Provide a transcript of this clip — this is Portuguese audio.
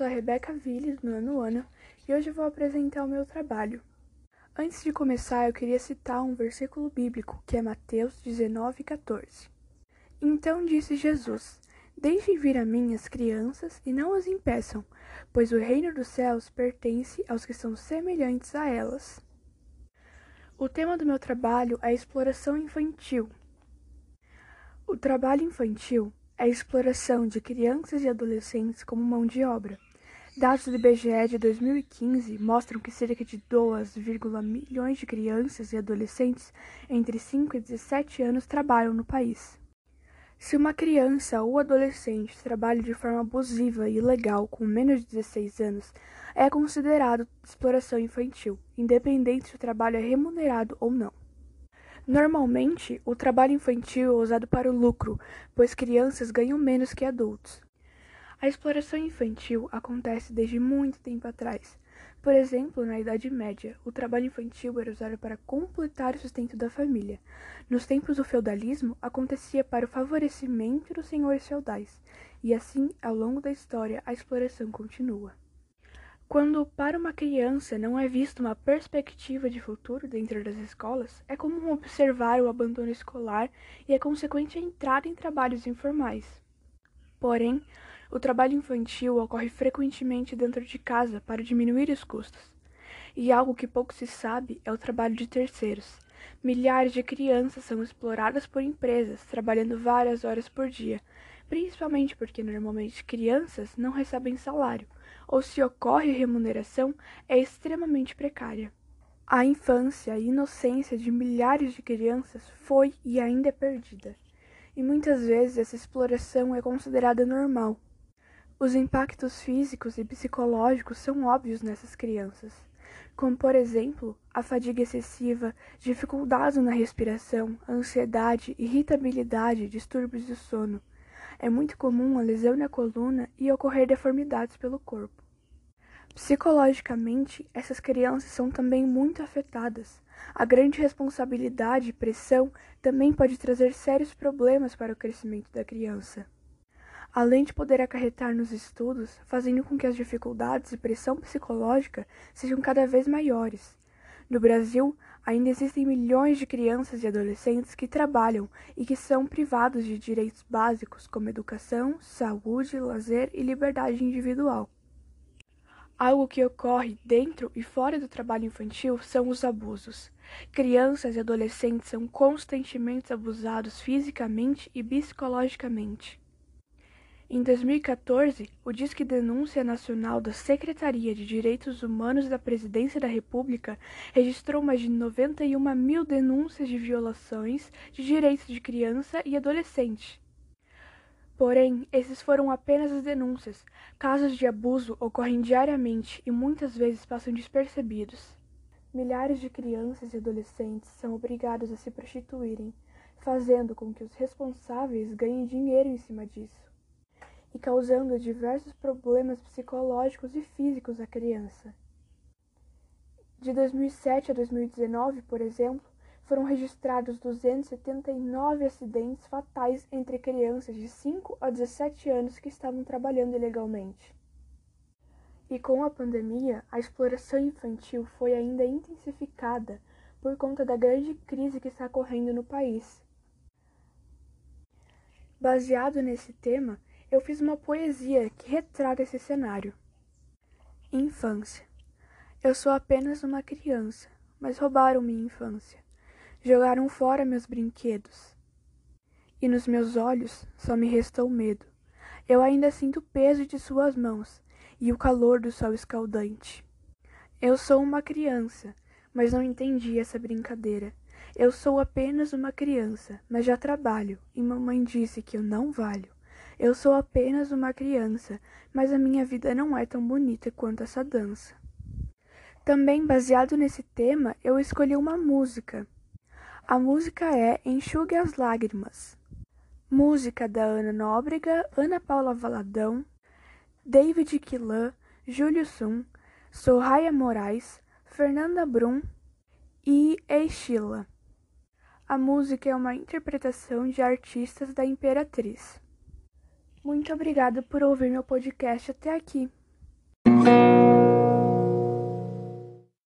Rebeca Ville, do nono ano, e hoje vou apresentar o meu trabalho. Antes de começar, eu queria citar um versículo bíblico, que é Mateus 19, 14. Então disse Jesus: Deixem vir a mim as crianças e não as impeçam, pois o reino dos céus pertence aos que são semelhantes a elas. O tema do meu trabalho é exploração infantil. O trabalho infantil é a exploração de crianças e adolescentes como mão de obra. Dados do IBGE de 2015 mostram que cerca de 2,1 milhões de crianças e adolescentes entre 5 e 17 anos trabalham no país. Se uma criança ou adolescente trabalha de forma abusiva e ilegal com menos de 16 anos, é considerado exploração infantil, independente se o trabalho é remunerado ou não. Normalmente, o trabalho infantil é usado para o lucro, pois crianças ganham menos que adultos. A exploração infantil acontece desde muito tempo atrás. Por exemplo, na Idade Média, o trabalho infantil era usado para completar o sustento da família. Nos tempos do feudalismo, acontecia para o favorecimento dos senhores feudais, e assim, ao longo da história, a exploração continua. Quando para uma criança não é vista uma perspectiva de futuro dentro das escolas, é comum observar o abandono escolar e a consequente entrada em trabalhos informais. Porém, o trabalho infantil ocorre frequentemente dentro de casa para diminuir os custos. E algo que pouco se sabe é o trabalho de terceiros. Milhares de crianças são exploradas por empresas, trabalhando várias horas por dia, principalmente porque normalmente crianças não recebem salário ou se ocorre remuneração, é extremamente precária. A infância e inocência de milhares de crianças foi e ainda é perdida, e muitas vezes essa exploração é considerada normal. Os impactos físicos e psicológicos são óbvios nessas crianças, como, por exemplo, a fadiga excessiva, dificuldades na respiração, ansiedade, irritabilidade, distúrbios do sono. É muito comum a lesão na coluna e ocorrer deformidades pelo corpo. Psicologicamente, essas crianças são também muito afetadas. A grande responsabilidade e pressão também pode trazer sérios problemas para o crescimento da criança. Além de poder acarretar nos estudos, fazendo com que as dificuldades e pressão psicológica sejam cada vez maiores. No Brasil, ainda existem milhões de crianças e adolescentes que trabalham e que são privados de direitos básicos como educação, saúde, lazer e liberdade individual. Algo que ocorre dentro e fora do trabalho infantil são os abusos. Crianças e adolescentes são constantemente abusados fisicamente e psicologicamente. Em 2014, o Disque Denúncia Nacional da Secretaria de Direitos Humanos da Presidência da República registrou mais de 91 mil denúncias de violações de direitos de criança e adolescente. Porém, esses foram apenas as denúncias. Casos de abuso ocorrem diariamente e muitas vezes passam despercebidos. Milhares de crianças e adolescentes são obrigados a se prostituírem, fazendo com que os responsáveis ganhem dinheiro em cima disso e causando diversos problemas psicológicos e físicos à criança. De 2007 a 2019, por exemplo, foram registrados 279 acidentes fatais entre crianças de 5 a 17 anos que estavam trabalhando ilegalmente. E com a pandemia, a exploração infantil foi ainda intensificada por conta da grande crise que está ocorrendo no país. Baseado nesse tema, eu fiz uma poesia que retrata esse cenário. Infância. Eu sou apenas uma criança, mas roubaram minha infância. Jogaram fora meus brinquedos. E nos meus olhos só me restou medo. Eu ainda sinto o peso de suas mãos e o calor do sol escaldante. Eu sou uma criança, mas não entendi essa brincadeira. Eu sou apenas uma criança, mas já trabalho, e mamãe disse que eu não valho. Eu sou apenas uma criança, mas a minha vida não é tão bonita quanto essa dança. Também baseado nesse tema, eu escolhi uma música a música é Enxugue as Lágrimas. Música da Ana Nóbrega, Ana Paula Valadão, David Quilan, Júlio Sum, Soraya Moraes, Fernanda Brum eEixila. A música é uma interpretação de artistas da Imperatriz. Muito obrigada por ouvir meu podcast até aqui.